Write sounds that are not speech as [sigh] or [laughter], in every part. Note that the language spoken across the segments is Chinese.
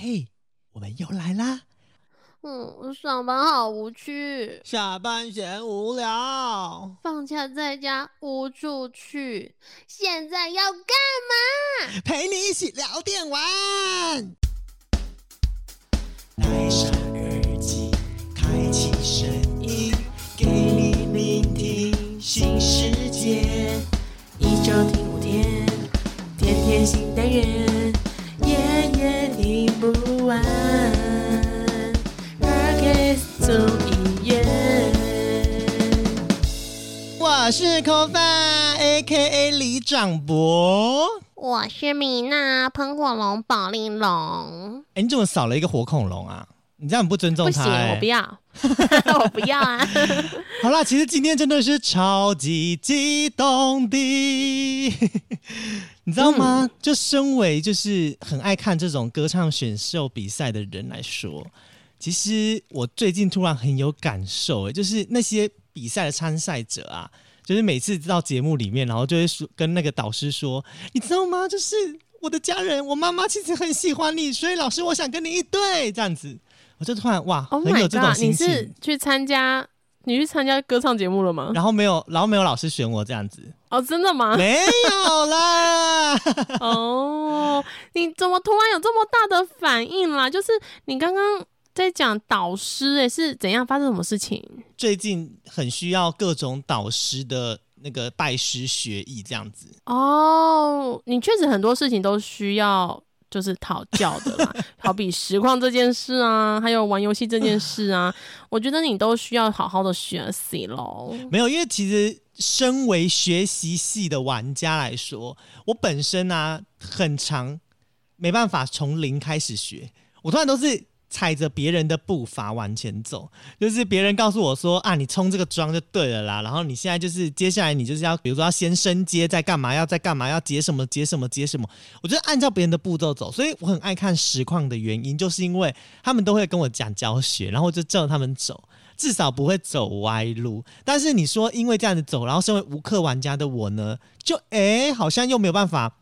嘿，我们又来啦！嗯，上班好无趣，下班嫌无聊，放假在家无处去，现在要干嘛？陪你一起聊电玩。戴上耳机，开启声音，给你聆听新世界。一周听五天，天天新单元，我是口饭，A.K.A 李长博。我是米娜，喷火龙宝丽龙，哎，你怎么少了一个火恐龙啊？你这样很不尊重他、不行，哎我不要，[laughs] 我不要啊！好啦，其实今天真的是超级激动的，[laughs] 你知道吗？就身为就是很爱看这种歌唱选秀比赛的人来说，其实我最近突然很有感受，哎，就是那些比赛的参赛者啊，就是每次到节目里面，然后就会说跟那个导师说，你知道吗？就是我的家人，我妈妈其实很喜欢你，所以老师我想跟你一对这样子。我就突然哇 Oh 很 my 有这种 god！你。是去参加你去参加歌唱节目了吗？然后没有，然后没有老师选我这样子，哦，真的吗？没有啦。[laughs] 哦，你怎么突然有这么大的反应啦？就是你刚刚在讲导师，哎，是怎样发生什么事情？最近很需要各种导师的那个拜师学艺这样子。哦，你确实很多事情都需要就是讨教的啦，[laughs] 好比实况这件事啊，还有玩游戏这件事啊，[laughs] 我觉得你都需要好好的学习喽。没有，因为其实身为学习系的玩家来说，我本身啊很长没办法从零开始学，我突然都是踩着别人的步伐往前走，就是别人告诉我说啊，你冲这个桩就对了啦，然后你现在就是接下来你就是要比如说要先升阶，再干嘛，要再干嘛，要解什么解什么解什么，我就按照别人的步骤走，所以我很爱看实况的原因，就是因为他们都会跟我讲教学，然后就照他们走。至少不会走歪路。但是你说因为这样子走，然后身为无氪玩家的我呢，就诶好像又没有办法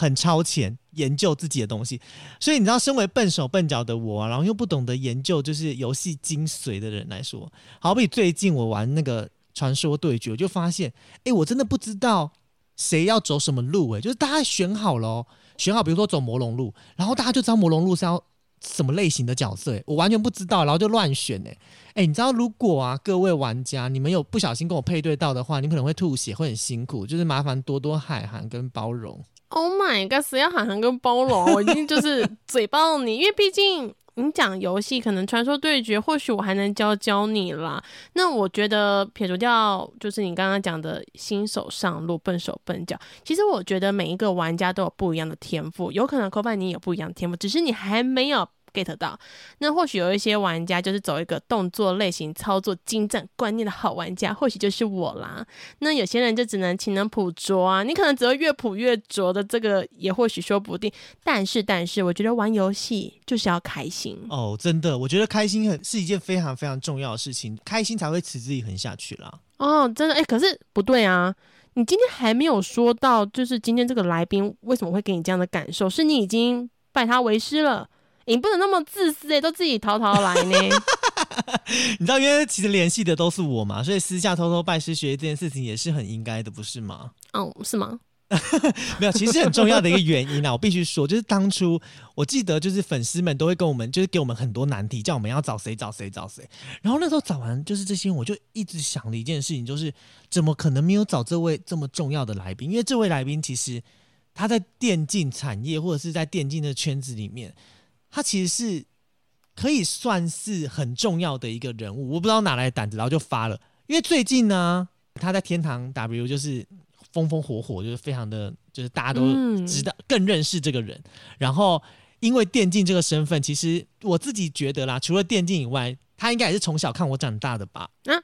很超前研究自己的东西。所以你知道，身为笨手笨脚的我、啊，然后又不懂得研究就是游戏精髓的人来说，好比最近我玩那个传说对决，我就发现，诶，我真的不知道谁要走什么路、诶，就是大家选好了、选好，比如说走魔龙路，然后大家就知道魔龙路是要。什么类型的角色、诶我完全不知道，然后就乱选哎、哎、你知道如果啊，各位玩家，你们有不小心跟我配对到的话，你可能会吐血，会很辛苦，就是麻烦多多海涵跟包容。Oh my god！谁要喊喊跟包容？我已经就是 [laughs] 嘴爆你，因为毕竟你讲游戏，可能传说对决，或许我还能教教你啦。那我觉得撇除掉就是你刚刚讲的新手上路、笨手笨脚，其实我觉得每一个玩家都有不一样的天赋，有可能 c o 你也有不一样的天赋，只是你还没有。Get 到，那或许有一些玩家就是走一个动作类型、操作精湛观念的好玩家，或许就是我啦。那有些人就只能勤能补拙啊，你可能只会越补越拙的，这个也或许说不定。但是，但是，我觉得玩游戏就是要开心。哦，真的，我觉得开心很是一件非常非常重要的事情，开心才会持之以恒下去啦。哦，真的，哎、可是不对啊。你今天还没有说到，就是今天这个来宾为什么会给你这样的感受？是你已经拜他为师了，你不能那么自私哎、都自己逃逃来呢。[laughs] 你知道，因为其实联系的都是我嘛，所以私下偷偷拜师学艺这件事情也是很应该的，不是吗？哦，是吗？[laughs] 没有，其实很重要的一个原因啊，我必须说，就是当初我记得，就是粉丝们都会跟我们，就是给我们很多难题，叫我们要找谁找谁找谁。然后那时候找完就是这些，我就一直想的一件事情，就是怎么可能没有找这位这么重要的来宾？因为这位来宾其实他在电竞产业或者是在电竞的圈子里面，他其实是可以算是很重要的一个人物。我不知道哪来的胆子，然后就发了。因为最近呢，他在天堂 W 就是风风火火，就是非常的，就是大家都嗯知道、更认识这个人。然后因为电竞这个身份，其实我自己觉得啦，除了电竞以外，他应该也是从小看我长大的吧？啊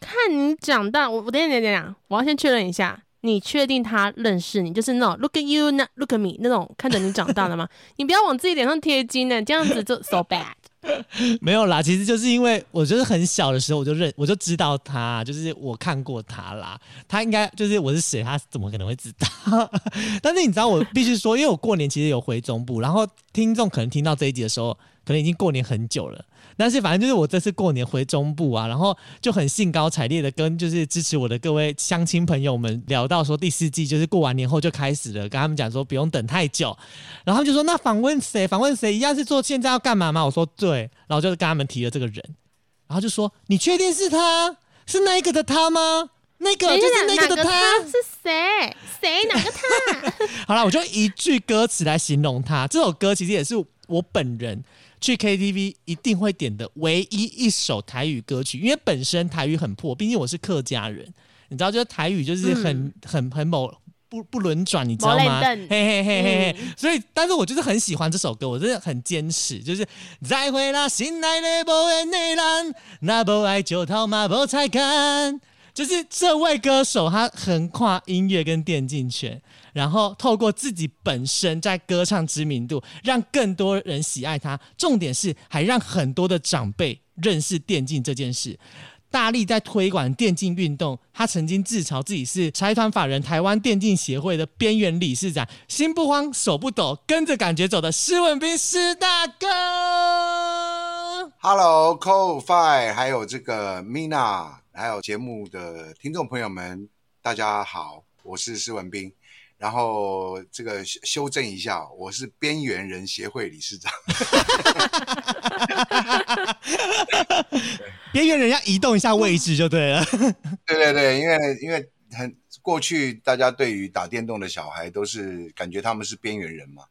看你长大，我我等一下等一下等我要先确认一下，你确定他认识你，就是那种 look at you, not look at me 那种看着你长大的吗？[laughs] 你不要往自己脸上贴金呢，这样子就 so bad。[laughs] 没有啦，其实就是因为我就是很小的时候我就认我就知道他，就是我看过他啦。他应该就是我是谁，他怎么可能会知道？[laughs] 但是你知道，我必须说，因为我过年其实有回中部，然后听众可能听到这一集的时候，可能已经过年很久了。但是反正就是我这次过年回中部啊，然后就很兴高采烈的跟就是支持我的各位乡亲朋友们聊到说第四季就是过完年后就开始了，跟他们讲说不用等太久，然后他们就说那访问谁？访问谁？一样是做现在要干嘛吗？我说对，然后就是跟他们提了这个人，然后就说你确定是他？是那一个的他吗？那个就是那个的他。是谁？谁哪个他？[laughs] 好了，我就一句歌词来形容他。这首歌其实也是我本人去 KTV 一定会点的唯一一首台语歌曲，因为本身台语很破，毕竟我是客家人，你知道，就是台语就是很、很很某。不不轮转，你知道吗？嘿嘿嘿嘿嘿，所以，但是我就是很喜欢这首歌，我真的很坚持，就是再会啦，心爱的不爱的人，那不爱就逃嘛，不才干。就是这位歌手，他横跨音乐跟电竞圈，然后透过自己本身在歌唱知名度，让更多人喜爱他。重点是，还让很多的长辈认识电竞这件事。大力在推广电竞运动，他曾经自嘲自己是财团法人台湾电竞协会的边缘理事长，心不慌手不抖，跟着感觉走的施文斌施大哥。Hello, Co Fi，还有这个 Mina，还有节目的听众朋友们，大家好，我是施文斌。然后这个修修正一下，我是边缘人协会理事长。边缘人要移动一下位置就对了。[laughs] 对对对，因为因为很过去大家对于打电动的小孩都是感觉他们是边缘人嘛，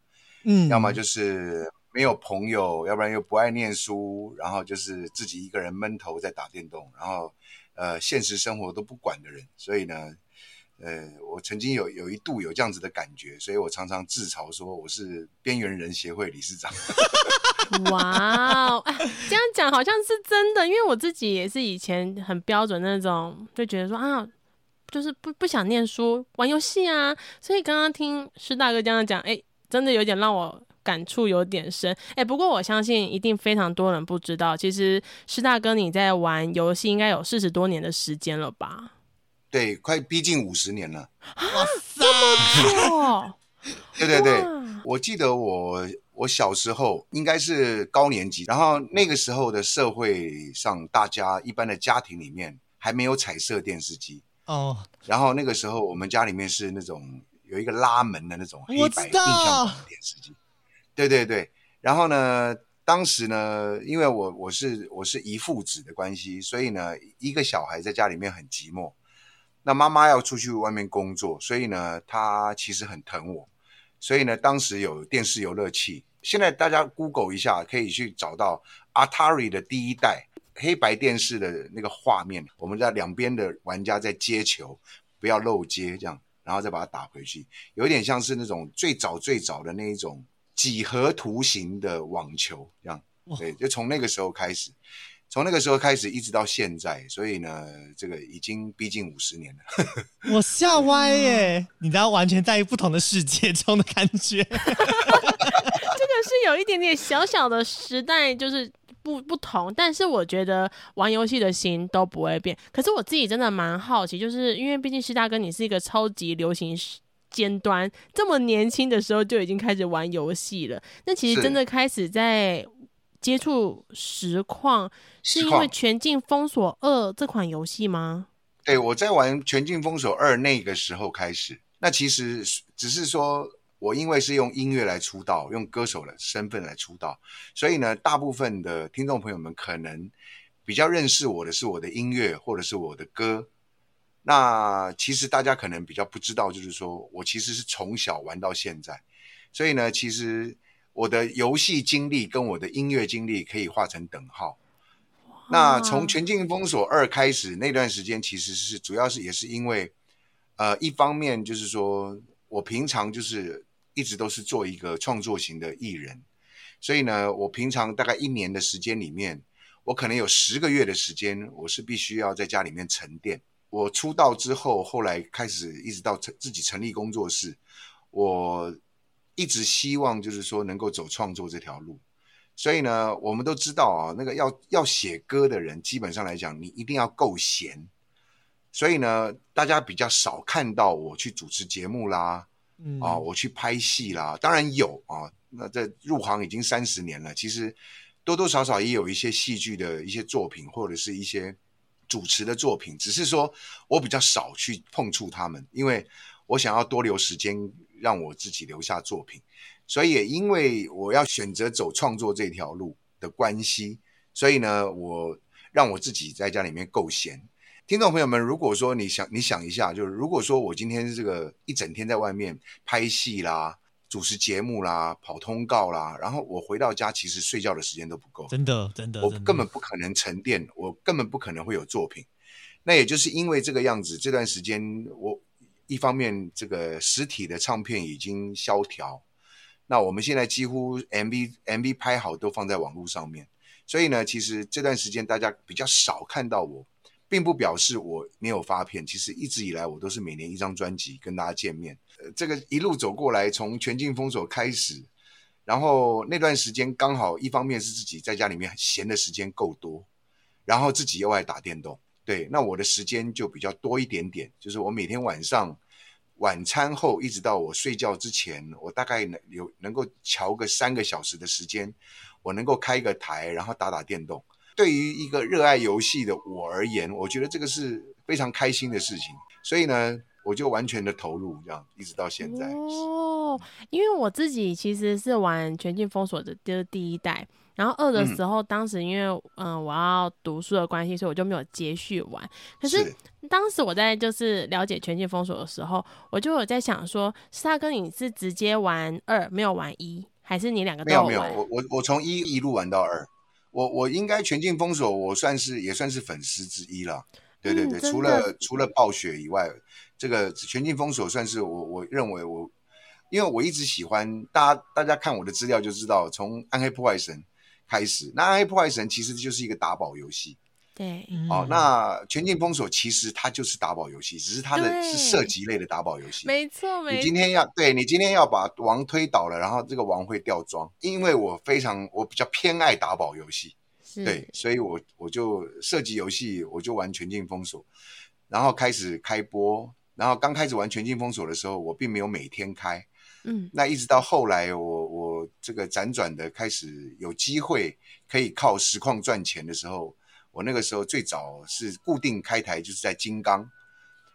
嗯要么就是没有朋友，要不然又不爱念书，然后就是自己一个人闷头在打电动，然后呃现实生活都不管的人，所以呢，呃，我曾经有有一度有这样子的感觉，所以我常常自嘲说我是边缘人协会理事长。[laughs] 哇哦，哎，这样讲好像是真的，因为我自己也是以前很标准那种，就觉得说啊，就是不不想念书，玩游戏啊。所以刚刚听施大哥这样讲，哎，真的有点让我感触有点深。哎，不过我相信一定非常多人不知道，其实施大哥你在玩游戏应该有四十多年的时间了吧？对，快逼近五十年了。哦，对对对，我记得我我小时候应该是高年级，然后那个时候的社会上，大家一般的家庭里面还没有彩色电视机，哦，然后那个时候我们家里面是那种有一个拉门的那种黑白电视机，对对对，然后呢。当时呢，因为我我是我是遗父子的关系，所以呢，一个小孩在家里面很寂寞。那妈妈要出去外面工作，所以呢，她其实很疼我。所以呢，当时有电视游乐器，现在大家 Google 一下，可以去找到 Atari 的第一代黑白电视的那个画面。我们在两边的玩家在接球，不要漏接，这样，然后再把它打回去，有点像是那种最早最早的那一种几何图形的网球，这样。对，就从那个时候开始，从那个时候开始一直到现在，所以呢，这个已经逼近五十年了。[laughs] 我吓歪耶！你知道，完全在不同的世界中的感觉。[laughs] 这个是有一点点小小的时代，就是不不同，但是我觉得玩游戏的心都不会变。可是我自己真的蛮好奇，就是因为毕竟师大哥你是一个超级流行尖端，这么年轻的时候就已经开始玩游戏了。那其实真的开始在接触实况，是因为《全境封锁二》这款游戏吗？对，我在玩《全境封锁二》那个时候开始，那其实只是说我因为是用音乐来出道，用歌手的身份来出道，所以呢，大部分的听众朋友们可能比较认识我的是我的音乐或者是我的歌。那其实大家可能比较不知道，就是说我其实是从小玩到现在，所以呢，其实我的游戏经历跟我的音乐经历可以画成等号。那从《全境封锁二》开始那段时间，其实是主要是也是因为，呃，一方面就是说我平常就是一直都是做一个创作型的艺人，所以呢，我平常大概一年的时间里面，我可能有十个月的时间，我是必须要在家里面沉淀。我出道之后，后来开始一直到成自己成立工作室，我一直希望就是说能够走创作这条路。所以呢，我们都知道啊，那个要要写歌的人，基本上来讲，你一定要够闲。所以呢，大家比较少看到我去主持节目啦，嗯啊，我去拍戏啦，当然有啊。那这入行已经三十年了，其实多多少少也有一些戏剧的一些作品，或者是一些主持的作品，只是说我比较少去碰触他们，因为我想要多留时间让我自己留下作品。所以也因为我要选择走创作这条路的关系，所以呢，我让我自己在家里面够闲。听众朋友们，如果说你想你想一下，就是如果说我今天这个一整天在外面拍戏啦、主持节目啦、跑通告啦，然后我回到家其实睡觉的时间都不够，真的真的，我根本不可能沉淀，我根本不可能会有作品。那也就是因为这个样子，这段时间我一方面这个实体的唱片已经萧条，那我们现在几乎 MV MV 拍好都放在网络上面，所以呢，其实这段时间大家比较少看到我，并不表示我没有发片。其实一直以来我都是每年一张专辑跟大家见面。呃，这个一路走过来，从全境封锁开始，然后那段时间刚好一方面是自己在家里面闲的时间够多，然后自己又爱打电动，对，那我的时间就比较多一点点。就是我每天晚上晚餐后一直到我睡觉之前，我大概能有能够瞧个三个小时的时间，我能够开个台，然后打打电动。对于一个热爱游戏的我而言，我觉得这个是非常开心的事情，所以呢，我就完全的投入，这样一直到现在。哦，因为我自己其实是玩《全境封锁》的第一代，然后二的时候，当时因为嗯、呃我要读书的关系，所以我就没有接续玩。可是当时我在就是了解《全境封锁》的时候，我就有在想说，是大哥你是直接玩二没有玩一，还是你两个都没有没有，我我我从一一路玩到二，我我应该全境封锁，我算是也算是粉丝之一了。对对对，嗯除了除了暴雪以外，这个全境封锁算是我我认为我，因为我一直喜欢大家大家看我的资料就知道，从暗黑破坏神开始，那暗黑破坏神其实就是一个打宝游戏。对，嗯。哦，那全境封锁其实它就是打宝游戏，只是它的是射击类的打宝游戏。没错没错你今。天要对你今天要把王推倒了，然后这个王会掉装，因为我非常我比较偏爱打宝游戏，是。对，所以我我就射击游戏我就玩全境封锁，然后开始开播，然后刚开始玩全境封锁的时候，我并没有每天开，嗯，那一直到后来我我这个辗转的开始有机会可以靠实况赚钱的时候，我那个时候最早是固定开台就是在金刚，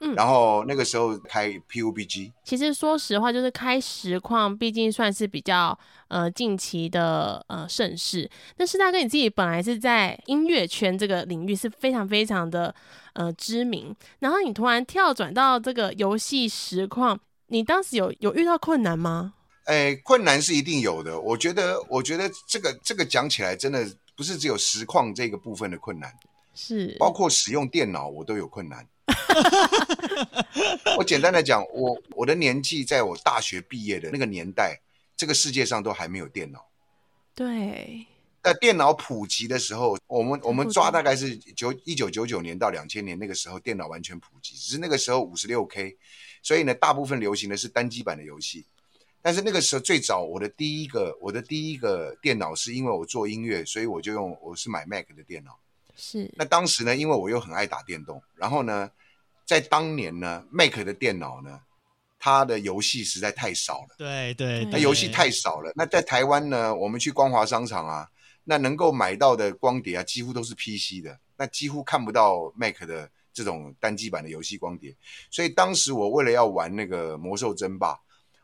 嗯然后那个时候开 PUBG。其实说实话，就是开实况，毕竟算是比较呃近期的呃盛世。那是大哥你自己本来是在音乐圈这个领域是非常非常的呃知名，然后你突然跳转到这个游戏实况，你当时有有遇到困难吗？哎，困难是一定有的。我觉得，我觉得这个这个讲起来，真的不是只有实况这个部分的困难，是，包括使用电脑我都有困难。[laughs] 我简单的讲，我我的年纪，在我大学毕业的那个年代，这个世界上都还没有电脑。对，在电脑普及的时候，我们我们抓大概是九一九九九年到两千年那个时候，电脑完全普及，只是那个时候五十六 K，所以呢，大部分流行的是单机版的游戏。但是那个时候最早，我的第一个我的第一个电脑是因为我做音乐，所以我就用我是买 Mac 的电脑。是，那当时呢，因为我又很爱打电动，然后呢，在当年呢，Mac 的电脑呢，它的游戏实在太少了。对对，那游戏太少了。那在台湾呢，我们去光华商场啊，那能够买到的光碟啊，几乎都是 PC 的，那几乎看不到 Mac 的这种单机版的游戏光碟。所以当时我为了要玩那个魔兽争霸，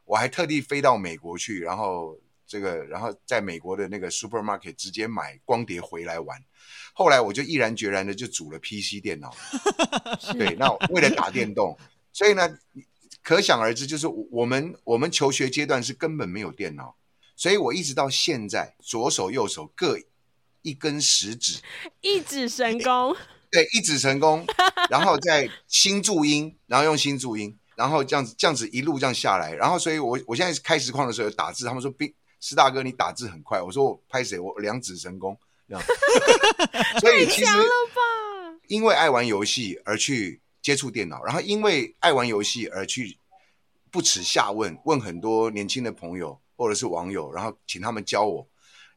我还特地飞到美国去，然后这个，然后在美国的那个 supermarket 直接买光碟回来玩。后来我就毅然决然的就组了 PC 电脑。是 [laughs] 对，那为了打电动，所以呢，可想而知，就是我们我们求学阶段是根本没有电脑，所以我一直到现在，左手右手各一根食指，一指神功，对，一指成功，然后再新注音，然后用新注音，然后这样子这样子一路这样下来，然后所以我我现在开实况的时候打字，他们说冰师大哥你打字很快，我说我拍谁？我两指成功。这样，所以其实因为爱玩游戏而去接触电脑，然后因为爱玩游戏而去不耻下问，问很多年轻的朋友或者是网友，然后请他们教我，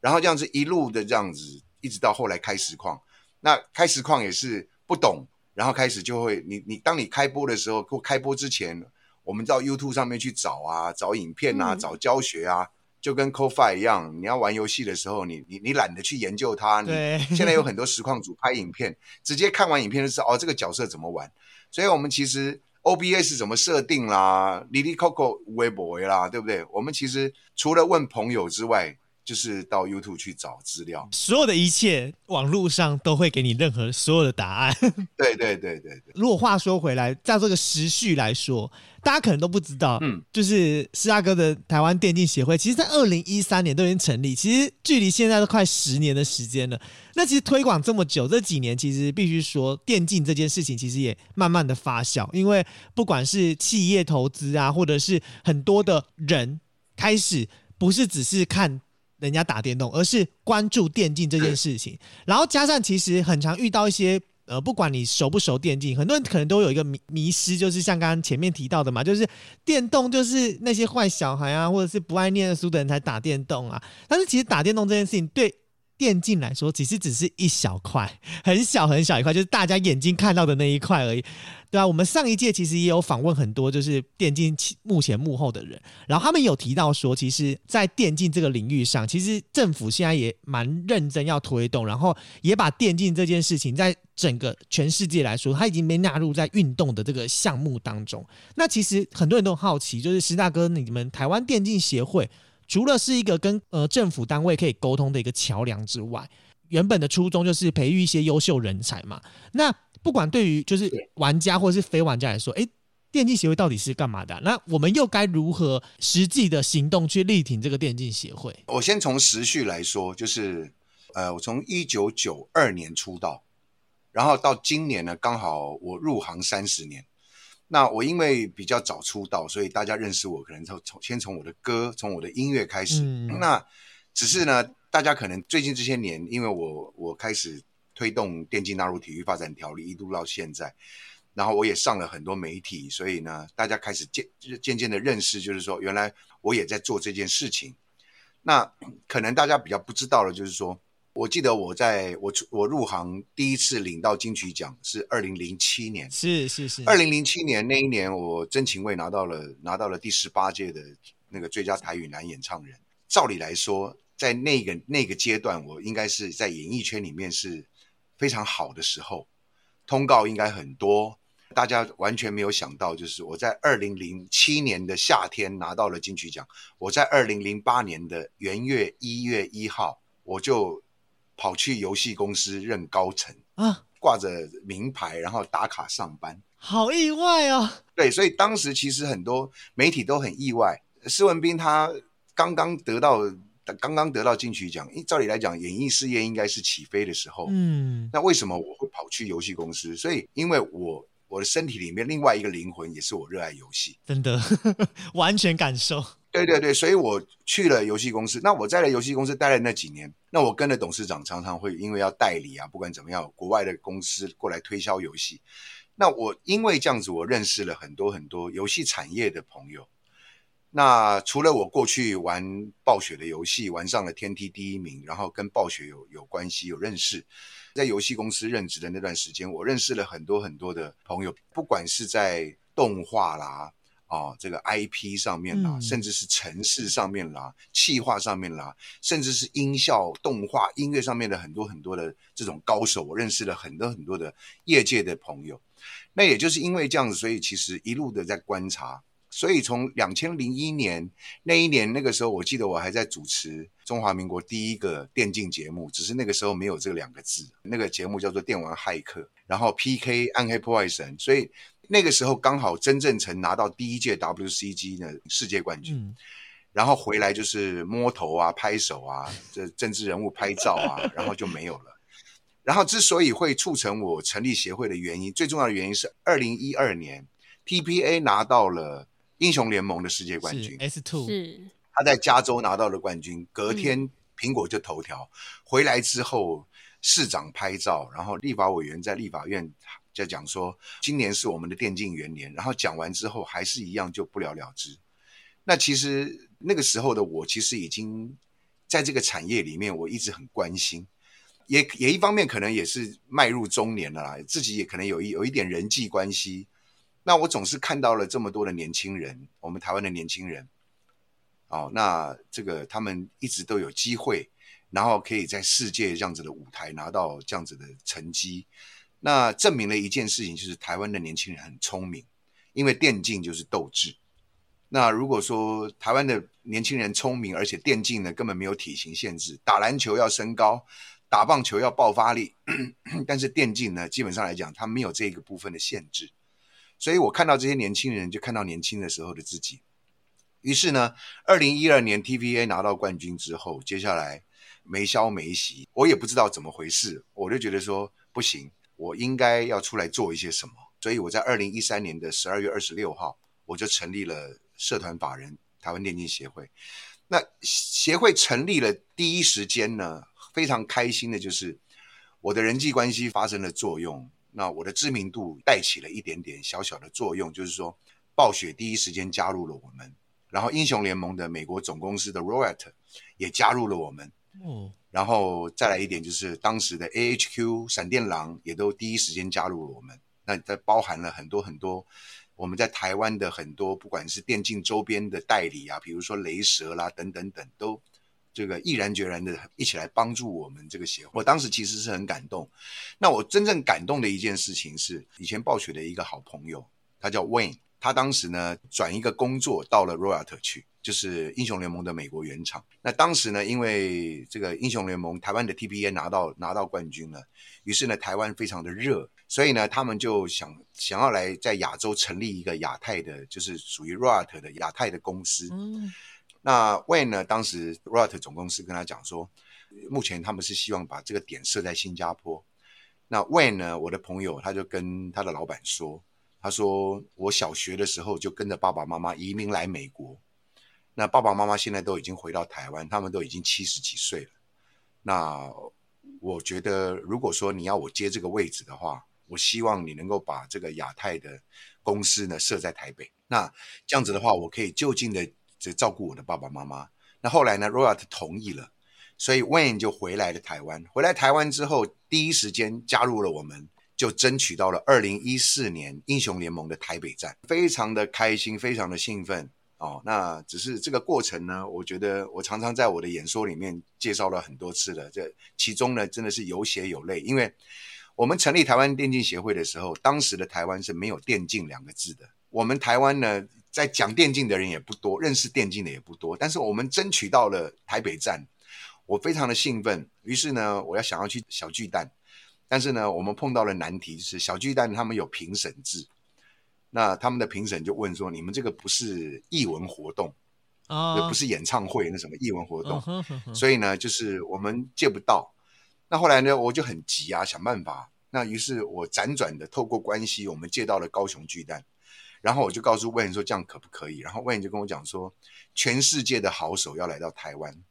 然后这样子一路的这样子，一直到后来开实况。那开实况也是不懂，然后开始就会你你当你开播的时候或开播之前，我们到 YouTube 上面去找啊，找影片啊，嗯。找教学啊，就跟 CoFi 一样，你要玩游戏的时候，你你你懒得去研究它，你对。[laughs] 现在有很多实况组拍影片，直接看完影片就知道哦这个角色怎么玩，所以我们其实 OBS 怎么设定啦，Lily Coco 微博啦，对不对？我们其实除了问朋友之外，就是到 YouTube 去找资料。所有的一切，网络上都会给你任何所有的答案。[laughs] 对对对对对，如果话说回来，照这个时序来说，大家可能都不知道，嗯就是施大哥的台湾电竞协会，其实在二零一三年都已经成立，其实距离现在都快十年的时间了。那其实推广这么久，这几年其实必须说，电竞这件事情其实也慢慢的发酵，因为不管是企业投资啊，或者是很多的人开始不是只是看。人家打电动，而是关注电竞这件事情，然后加上其实很常遇到一些呃，不管你熟不熟电竞，很多人可能都有一个迷迷失，就是像刚刚前面提到的嘛，就是电动就是那些坏小孩啊，或者是不爱念书的人才打电动啊。但是其实打电动这件事情对电竞来说，其实只是一小块，很小很小一块，就是大家眼睛看到的那一块而已。对啊，我们上一届其实也有访问很多就是电竞目前幕后的人，然后他们有提到说，其实，在电竞这个领域上，其实政府现在也蛮认真要推动，然后也把电竞这件事情在整个全世界来说，它已经被纳入在运动的这个项目当中。那其实很多人都好奇，就是石大哥，你们台湾电竞协会除了是一个跟呃政府单位可以沟通的一个桥梁之外，原本的初衷就是培育一些优秀人才嘛。那不管对于就是玩家或者是非玩家来说，诶，电竞协会到底是干嘛的啊、那我们又该如何实际的行动去力挺这个电竞协会？我先从时序来说，就是呃，我从一九九二年出道，然后到今年呢，刚好我入行三十年。那我因为比较早出道，所以大家认识我，可能从从先从我的歌，从我的音乐开始。嗯那只是呢，大家可能最近这些年，因为我我开始推动电竞纳入体育发展条例，一路到现在，然后我也上了很多媒体，所以呢，大家开始渐渐渐的认识，就是说，原来我也在做这件事情。那可能大家比较不知道的，就是说，我记得我在我出我入行第一次领到金曲奖是二零零七年，是是是，二零零七年那一年，我真情味拿到了拿到了第十八届的那个最佳台语男演唱人。照理来说，在那个那个阶段，我应该是在演艺圈里面是非常好的时候，通告应该很多。大家完全没有想到，就是我在二零零七年的夏天拿到了金曲奖，我在二零零八年的元月一月一号，我就跑去游戏公司任高层，啊，挂着名牌，然后打卡上班。好意外哦。对，所以当时其实很多媒体都很意外，施文斌他刚刚得到刚刚得到金曲奖，照理来讲，演艺事业应该是起飞的时候。嗯，那为什么我会跑去游戏公司？所以，因为我我的身体里面另外一个灵魂也是我热爱游戏。真的 [laughs] 完全感受。对对对，所以我去了游戏公司。那我在了游戏公司待了那几年，那我跟着董事长常常会因为要代理啊，不管怎么样，国外的公司过来推销游戏。那我因为这样子，我认识了很多很多游戏产业的朋友。那除了我过去玩暴雪的游戏，玩上了天梯第一名，然后跟暴雪有有关系、有认识，在游戏公司任职的那段时间，我认识了很多很多的朋友，不管是在动画啦。哦，这个 IP 上面啦，嗯甚至是城市上面啦、企划上面啦，甚至是音效、动画、音乐上面的很多很多的这种高手，我认识了很多很多的业界的朋友。那也就是因为这样子，所以其实一路的在观察。所以从两千零一年那一年，那个时候我记得我还在主持中华民国第一个电竞节目，只是那个时候没有这两个字，那个节目叫做《电玩骇客》，然后 PK 暗黑破坏神，所以那个时候刚好曾正成拿到第一届 WCG 的世界冠军。嗯，然后回来就是摸头啊、拍手啊，这政治人物拍照啊，[laughs] 然后就没有了。然后之所以会促成我成立协会的原因，最重要的原因是二零一二年 TPA 拿到了英雄联盟的世界冠军，S two，是他在加州拿到了冠军，隔天苹果就头条，回来之后市长拍照，然后立法委员在立法院在讲说，今年是我们的电竞元年，然后讲完之后还是一样就不了了之。那其实那个时候的我，其实已经在这个产业里面，我一直很关心，也也一方面可能也是迈入中年了啦，自己也可能有一有一点人际关系。那我总是看到了这么多的年轻人，我们台湾的年轻人，哦，那这个他们一直都有机会，然后可以在世界这样子的舞台拿到这样子的成绩，那证明了一件事情，就是台湾的年轻人很聪明，因为电竞就是斗志。那如果说台湾的年轻人聪明，而且电竞呢根本没有体型限制，打篮球要身高，打棒球要爆发力，[coughs] 但是电竞呢基本上来讲，它没有这个部分的限制。所以我看到这些年轻人，就看到年轻的时候的自己。于是呢，二零一二年 TVA 拿到冠军之后，接下来没消没息，我也不知道怎么回事，我就觉得说不行，我应该要出来做一些什么。所以我在二零一三年的十二月二十六号，我就成立了社团法人台湾电竞协会。那协会成立了第一时间呢，非常开心的就是我的人际关系发生了作用。那我的知名度带起了一点点小小的作用，就是说，暴雪第一时间加入了我们，然后英雄联盟的美国总公司的 Riot 也加入了我们，哦，然后再来一点就是当时的 AHQ 闪电狼也都第一时间加入了我们，那它包含了很多很多我们在台湾的很多不管是电竞周边的代理啊，比如说雷蛇啦等等等都。这个毅然决然的一起来帮助我们这个协会，我当时其实是很感动。那我真正感动的一件事情是，以前暴雪的一个好朋友，他叫 Wayne，他当时呢转一个工作到了 Riot 去，就是英雄联盟的美国原厂。那当时呢，因为这个英雄联盟台湾的 TPA 拿到拿到冠军了，于是呢台湾非常的热，所以呢他们就想想要来在亚洲成立一个亚太的，就是属于 Riot 的亚太的公司。嗯。那 Wayne 呢？当时 Riot 总公司跟他讲说，目前他们是希望把这个点设在新加坡。那 Wayne 呢？我的朋友他就跟他的老板说，他说我小学的时候就跟着爸爸妈妈移民来美国。那爸爸妈妈现在都已经回到台湾，他们都已经七十几岁了。那我觉得，如果说你要我接这个位置的话，我希望你能够把这个亚太的公司呢设在台北。那这样子的话，我可以就近的。就照顾我的爸爸妈妈。那后来呢，Royat 同意了，所以 Wayne 就回来了台湾。回来台湾之后，第一时间加入了我们，就争取到了二零一四年英雄联盟的台北站，非常的开心，非常的兴奋哦。那只是这个过程呢，我觉得我常常在我的演说里面介绍了很多次了。这其中呢，真的是有血有泪，因为我们成立台湾电竞协会的时候，当时的台湾是没有“电竞”两个字的。我们台湾呢？在讲电竞的人也不多，认识电竞的也不多。但是我们争取到了台北站，我非常的兴奋。于是呢，我要想要去小巨蛋，但是呢，我们碰到了难题，就是小巨蛋他们有评审制，那他们的评审就问说：“你们这个不是艺文活动啊，不是演唱会那什么艺文活动，所以呢，就是我们借不到。”那后来呢，我就很急啊，想办法。那于是我辗转的透过关系，我们借到了高雄巨蛋。然后我就告诉魏 n 说这样可不可以？然后魏 n 就跟我讲说，全世界的好手要来到台湾，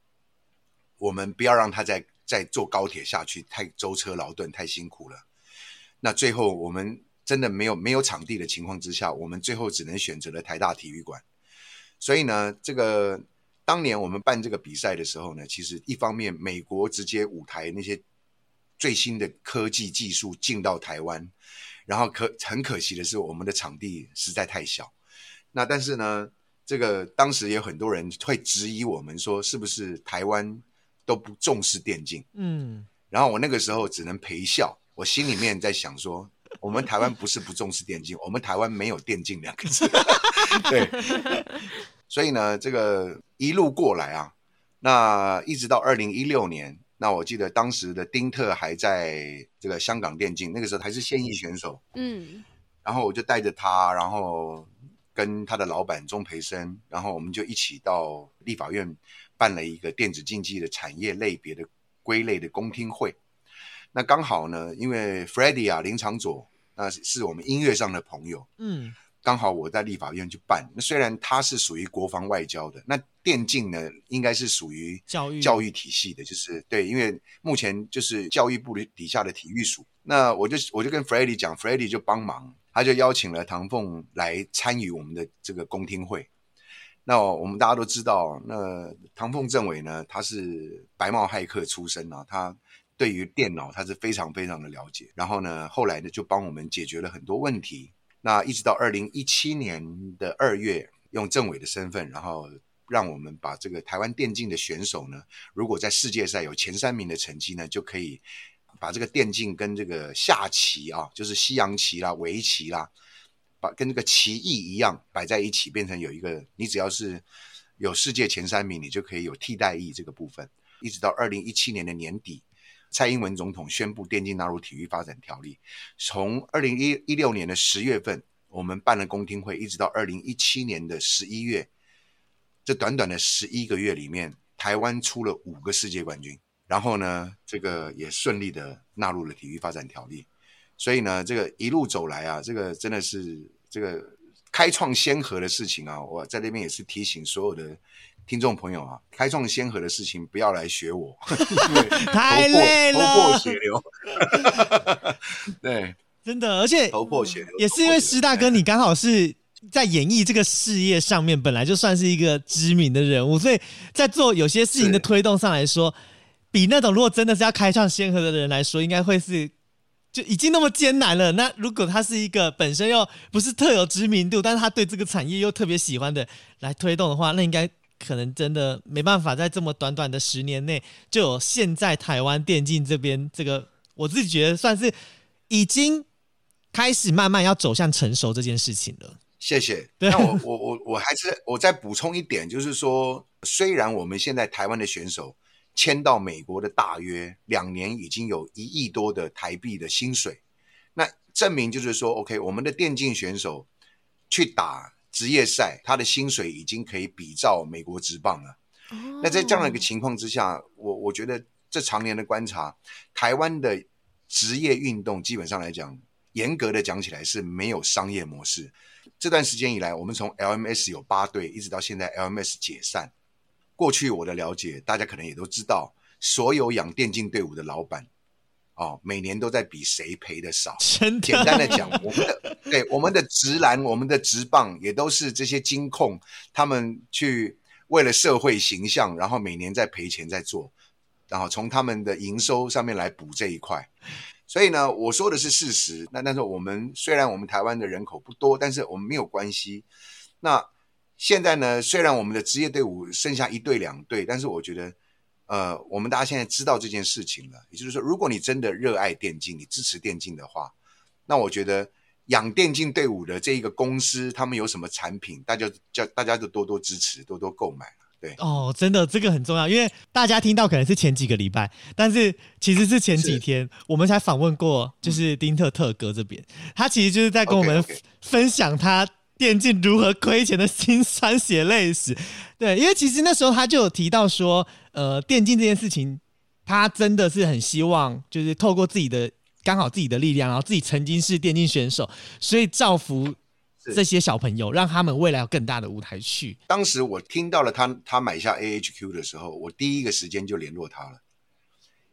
我们不要让他再再坐高铁下去，太舟车劳顿，太辛苦了。那最后我们真的没有没有场地的情况之下，我们最后只能选择了台大体育馆。所以呢，这个当年我们办这个比赛的时候呢，其实一方面美国直接舞台那些最新的科技技术进到台湾。然后可很可惜的是，我们的场地实在太小。那但是呢，这个当时也有很多人会质疑我们说，是不是台湾都不重视电竞？嗯。然后我那个时候只能陪笑，我心里面在想说，我们台湾不是不重视电竞，我们台湾没有电竞两个字。[laughs] 对。所以呢，这个一路过来啊，那一直到二零一六年。那我记得当时的丁特还在这个香港电竞，那个时候还是现役选手。嗯，然后我就带着他，然后跟他的老板钟培生，然后我们就一起到立法院办了一个电子竞技的产业类别的归类的公听会。那刚好呢，因为 f r e d d y 啊林长佐，那是我们音乐上的朋友。嗯。刚好我在立法院去办，那虽然它是属于国防外交的，那电竞呢应该是属于教育教育体系的，就是对，因为目前就是教育部的底下的体育署，那我就我就跟 f r e d d y 讲 f r e d d y 就帮忙，他就邀请了唐凤来参与我们的这个公听会。那我们大家都知道，那唐凤政委呢，他是白帽骇客出身啊，他对于电脑他是非常非常的了解。然后呢，后来呢就帮我们解决了很多问题。那一直到二零一七年的二月，用政委的身份，然后让我们把这个台湾电竞的选手呢，如果在世界赛有前三名的成绩呢，就可以把这个电竞跟这个下棋啊，就是西洋棋啦、围棋啦。把跟这个棋艺一样摆在一起，变成有一个，你只要是有世界前三名，你就可以有替代役这个部分。一直到二零一七年的年底，蔡英文总统宣布电竞纳入体育发展条例。从二零一一六年的十月份，我们办了公听会，一直到二零一七年的十一月，这短短的十一个月里面，台湾出了五个世界冠军，然后呢，这个也顺利的纳入了体育发展条例。所以呢，这个一路走来啊，这个真的是这个开创先河的事情啊！我在那边也是提醒所有的听众朋友啊，开创先河的事情不要来学我，[laughs] 太累了，头破血流。[laughs] 对，真的，而且头破血流也是因为施大哥，你刚好是在演艺这个事业上面本来就算是一个知名的人物，所以在做有些事情的推动上来说，比那种如果真的是要开创先河的人来说，应该会是。就已经那么艰难了，那如果他是一个本身又不是特有知名度，但是他对这个产业又特别喜欢的来推动的话，那应该可能真的没办法在这么短短的十年内就有现在台湾电竞这边这个，我自己觉得算是已经开始慢慢要走向成熟这件事情了。谢谢。那我我我我还是我再补充一点，就是说，虽然我们现在台湾的选手。签到美国的大约两年，已经有一亿多的台币的薪水，那证明就是说，OK，我们的电竞选手去打职业赛，他的薪水已经可以比照美国职棒了。那在这样的一个情况之下，我我觉得这常年的观察，台湾的职业运动基本上来讲，严格的讲起来是没有商业模式。这段时间以来，我们从 LMS 有八队，一直到现在 LMS 解散。过去我的了解，大家可能也都知道，所有养电竞队伍的老板，哦，每年都在比谁赔的少。简单 [laughs] 的讲，我们的对我们的直篮、我们的直棒，也都是这些金控他们去为了社会形象，然后每年在赔钱在做，然后从他们的营收上面来补这一块。所以呢，我说的是事实。那但是我们虽然我们台湾的人口不多，但是我们没有关系。那现在呢，虽然我们的职业队伍剩下一队两队，但是我觉得，呃，我们大家现在知道这件事情了。也就是说，如果你真的热爱电竞，你支持电竞的话，那我觉得养电竞队伍的这一个公司，他们有什么产品，大家叫大家就多多支持，多多购买对。哦，真的这个很重要，因为大家听到可能是前几个礼拜，但是其实是前几天我们才访问过，就是丁特特哥这边，他其实就是在跟我们分享他。电竞如何亏钱的辛酸血泪史，对，因为其实那时候他就有提到说，呃，电竞这件事情，他真的是很希望，就是透过自己的刚好自己的力量，然后自己曾经是电竞选手，所以造福这些小朋友，让他们未来有更大的舞台去。当时我听到了他他买下 AHQ 的时候，我第一个时间就联络他了，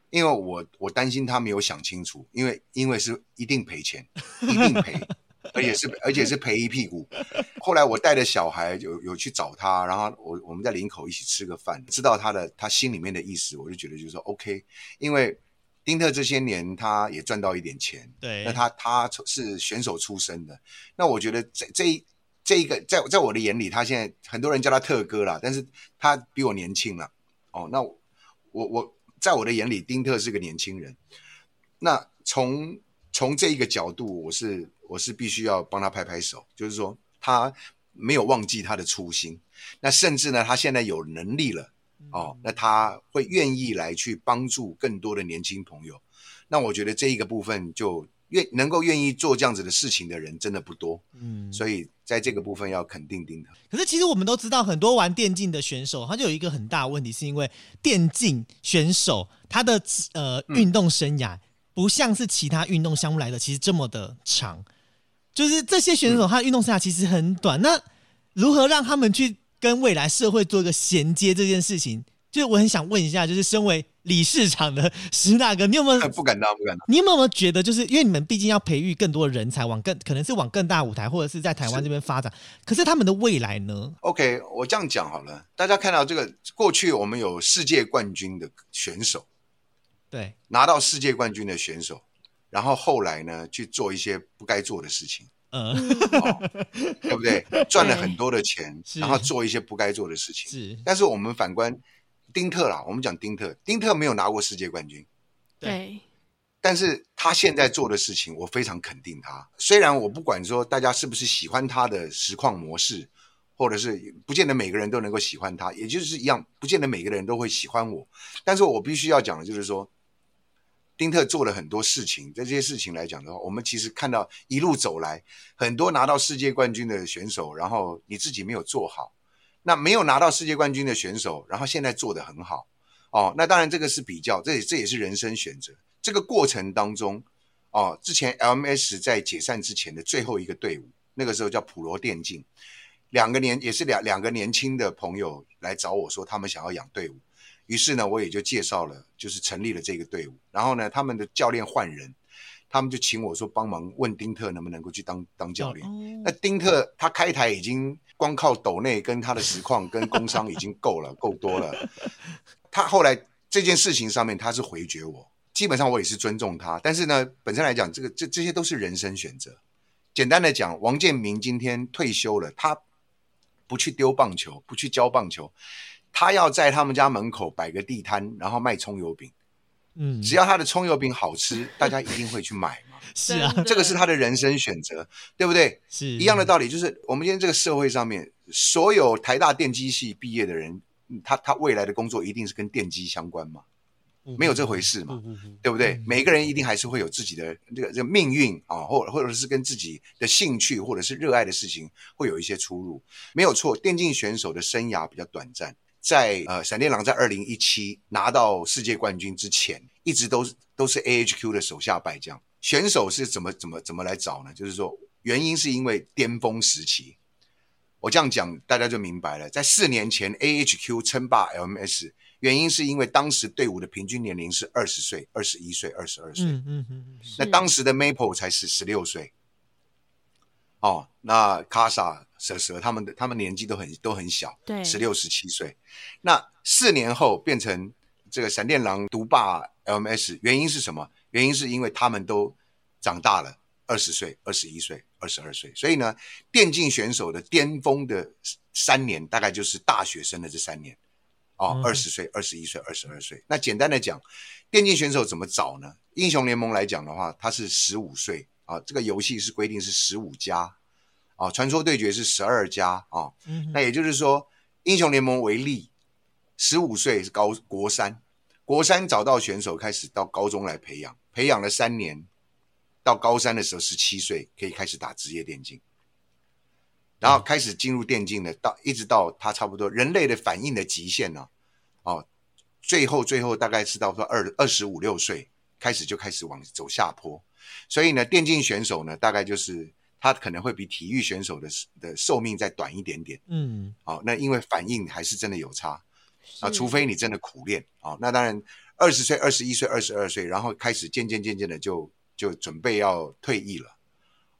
因为我我担心他没有想清楚，因为因为是一定赔钱，一定赔。[laughs] 而且是而且是赔一屁股。[laughs] 后来我带着小孩有有去找他，然后我我们在林口一起吃个饭，知道他的他心里面的意思，我就觉得就是说 OK，因为丁特这些年他也赚到一点钱，对，那他他是选手出身的，那我觉得这这一这一个在在我的眼里，他现在很多人叫他特哥啦，但是他比我年轻了。哦，那我我在我的眼里，丁特是个年轻人。那从从这一个角度，我是。我是必须要帮他拍拍手，就是说他没有忘记他的初心，那甚至呢，他现在有能力了哦，那他会愿意来去帮助更多的年轻朋友。那我觉得这一个部分就愿能够愿意做这样子的事情的人真的不多，嗯，所以在这个部分要肯定丁的。可是其实我们都知道，很多玩电竞的选手，他就有一个很大问题，是因为电竞选手他的呃运动生涯不像是其他运动项目来的，其实这么的长。就是这些选手，他的运动生涯其实很短。那如何让他们去跟未来社会做一个衔接这件事情？就是我很想问一下，就是身为理事长的石大哥，你有没有？[laughs] 不敢当，不敢当。你有没有觉得，就是因为你们毕竟要培育更多的人才，往更可能是往更大舞台，或者是在台湾这边发展。可是他们的未来呢？OK，我这样讲好了，大家看到这个，过去我们有世界冠军的选手，对，拿到世界冠军的选手，然后后来呢去做一些不该做的事情，嗯，哦、对不对？赚了很多的钱，然后做一些不该做的事情。是，但是我们反观丁特啦，我们讲丁特，丁特没有拿过世界冠军，对，但是他现在做的事情，我非常肯定他。虽然我不管说大家是不是喜欢他的实况模式，或者是不见得每个人都能够喜欢他，也就是一样，不见得每个人都会喜欢我。但是我必须要讲的就是说，丁特做了很多事情，在这些事情来讲的话，我们其实看到一路走来，很多拿到世界冠军的选手，然后你自己没有做好，那没有拿到世界冠军的选手，然后现在做得很好。哦，那当然这个是比较，这也这也是人生选择。这个过程当中，哦，之前 LMS 在解散之前的最后一个队伍，那个时候叫普罗电竞，两个年也是两两个年轻的朋友来找我说，他们想要养队伍，于是呢，我也就介绍了，就是成立了这个队伍。然后呢，他们的教练换人，他们就请我说帮忙问丁特能不能够去当当教练。哦那丁特他开台已经光靠斗内跟他的实况跟工商已经够了，[laughs] 够多了。他后来这件事情上面他是回绝我，基本上我也是尊重他，但是呢，本身来讲，这个这这些都是人生选择。简单的讲，王建民今天退休了，他不去丢棒球，不去教棒球，他要在他们家门口摆个地摊，然后卖葱油饼。嗯，只要他的葱油饼好吃，[laughs] 大家一定会去买嘛。是啊，这个是他的人生选择，对不对？是一样的道理，就是我们今天这个社会上面，所有台大电机系毕业的人，嗯他他未来的工作一定是跟电机相关嘛？没有这回事嘛对不对嗯？每个人一定还是会有自己的这个这个命运啊，或或者是跟自己的兴趣或者是热爱的事情会有一些出入，没有错。电竞选手的生涯比较短暂，在呃闪电狼在二零一七拿到世界冠军之前，一直都是都是 AHQ 的手下败将。选手是怎么怎么怎么来找呢？就是说，原因是因为巅峰时期。我这样讲，大家就明白了。在四年前，AHQ 称霸 LMS，原因是因为当时队伍的平均年龄是二十岁、二十一岁、二十二岁。嗯嗯嗯嗯，那当时的 Maple 才是十六岁。哦，那卡萨、蛇蛇他们的他们年纪都很都很小，对十六、十七岁。那四年后变成这个闪电狼独霸 LMS，原因是什么？原因是因为他们都长大了，二十岁、二十一岁、二十二岁。所以呢，电竞选手的巅峰的三年，大概就是大学生的这三年。哦嗯，二十岁、二十一岁、二十二岁。那简单的讲，电竞选手怎么找呢？英雄联盟来讲的话，他是十五岁啊，这个游戏是规定是十五加啊，传说对决是十二加啊。嗯那也就是说，英雄联盟为例，十五岁是高国三，国三找到选手开始到高中来培养，培养了三年，到高三的时候十七岁可以开始打职业电竞。然后开始进入电竞的，到一直到他差不多人类的反应的极限呢、哦，最后最后大概是到说二二十五六岁开始就开始往走下坡，所以呢，电竞选手呢，大概就是他可能会比体育选手的的寿命再短一点点，嗯哦，那因为反应还是真的有差啊，除非你真的苦练啊、哦，那当然二十岁、二十一岁、二十二岁，然后开始渐渐渐渐的就就准备要退役了，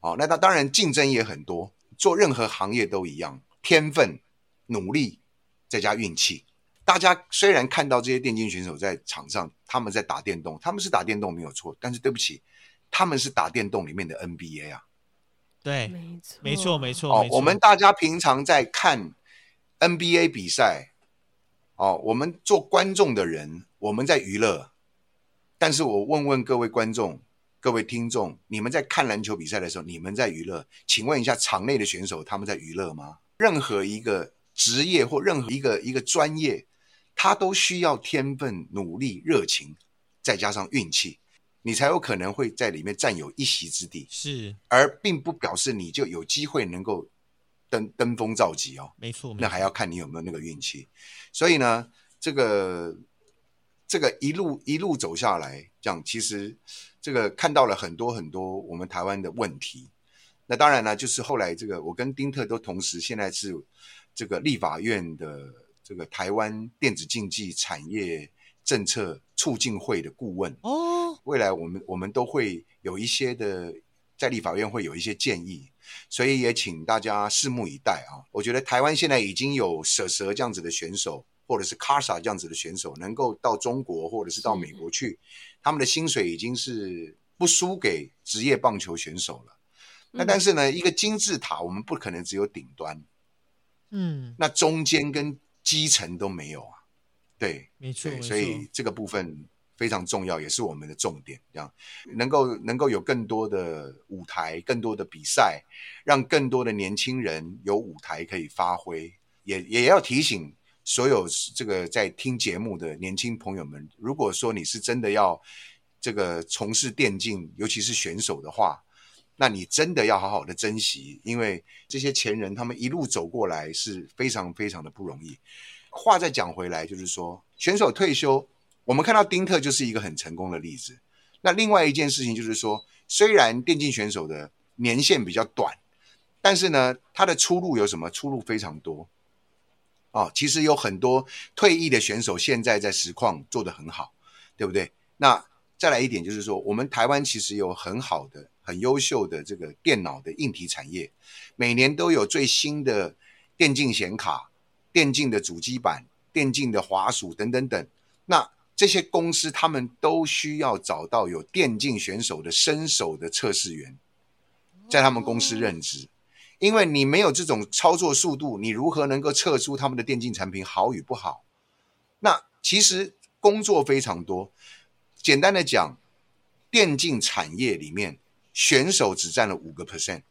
哦，那他当然竞争也很多，做任何行业都一样，天分、努力再加运气。大家虽然看到这些电竞选手在场上，他们在打电动，他们是打电动没有错，但是对不起，他们是打电动里面的 NBA 啊。对，没错，没错没错哦我们大家平常在看 NBA 比赛，哦，我们做观众的人，我们在娱乐。但是我问问各位观众、各位听众，你们在看篮球比赛的时候，你们在娱乐？请问一下，场内的选手他们在娱乐吗？任何一个职业或任何一个一个专业，他都需要天分、努力、热情，再加上运气，你才有可能会在里面占有一席之地。是而并不表示你就有机会能够登登峰造极哦，没错，那还要看你有没有那个运气。所以呢，这个这个一路一路走下来，这样其实这个看到了很多很多我们台湾的问题。那当然呢，就是后来这个我跟丁特都同时现在是这个立法院的这个台湾电子竞技产业政策促进会的顾问。哦，未来我们我们都会有一些的在立法院会有一些建议，所以也请大家拭目以待啊！我觉得台湾现在已经有蛇蛇这样子的选手，或者是卡萨这样子的选手，能够到中国或者是到美国去，他们的薪水已经是不输给职业棒球选手了。那但是呢，一个金字塔我们不可能只有顶端，嗯，那中间跟基层都没有啊。对，没错，所以错这个部分非常重要，也是我们的重点。这样能够能够有更多的舞台，更多的比赛，让更多的年轻人有舞台可以发挥。也也要提醒所有这个在听节目的年轻朋友们，如果说你是真的要这个从事电竞，尤其是选手的话，那你真的要好好的珍惜，因为这些前人他们一路走过来是非常非常的不容易。话再讲回来，就是说选手退休，我们看到丁特就是一个很成功的例子。那另外一件事情就是说，虽然电竞选手的年限比较短，但是呢，他的出路有什么？出路非常多。哦，其实有很多退役的选手现在在实况做得很好，对不对？那再来一点就是说，我们台湾其实有很好的、很优秀的这个电脑的硬体产业，每年都有最新的电竞显卡、电竞的主机板、电竞的滑鼠等等等。那这些公司他们都需要找到有电竞选手的身手的测试员，在他们公司任职。因为你没有这种操作速度，你如何能够测出他们的电竞产品好与不好？那其实工作非常多。简单的讲，电竞产业里面选手只占了五个 percent，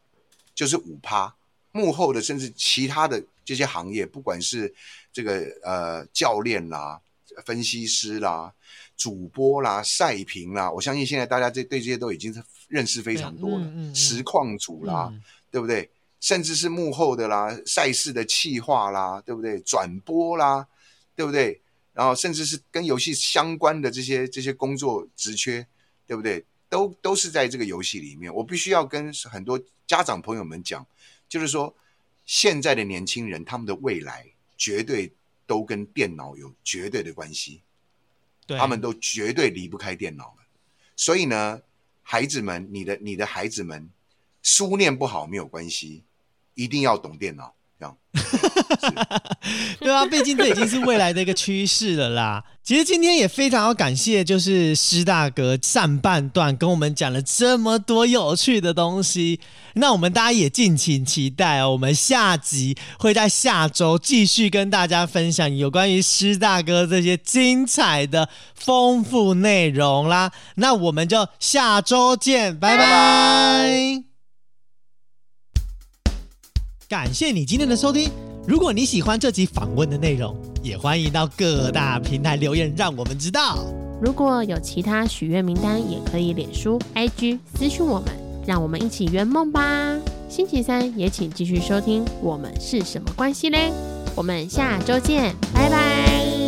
就是五趴。幕后的甚至其他的这些行业，不管是这个呃教练啦、分析师啦、主播啦、赛评啦，我相信现在大家这对这些都已经是认识非常多了。嗯嗯嗯实况组啦，嗯对不对？甚至是幕后的啦，赛事的企划啦，对不对？转播啦，对不对？然后甚至是跟游戏相关的这些这些工作职缺，对不对？都都是在这个游戏里面。我必须要跟很多家长朋友们讲，就是说，现在的年轻人他们的未来绝对都跟电脑有绝对的关系。对，他们都绝对离不开电脑了。所以呢，孩子们，你的你的孩子们，书念不好没有关系，一定要懂电脑。[laughs] 对啊，毕竟这已经是未来的一个趋势了啦。其实今天也非常要感谢，就是施大哥上半段跟我们讲了这么多有趣的东西。那我们大家也敬请期待哦，我们下集会在下周继续跟大家分享有关于施大哥这些精彩的丰富内容啦。那我们就下周见，拜拜感谢你今天的收听。如果你喜欢这集访问的内容，也欢迎到各大平台留言，让我们知道。如果有其他许愿名单，也可以脸书、IG 私讯我们，让我们一起圆梦吧。星期三也请继续收听《我们是什么关系嘞》，我们下周见，拜拜。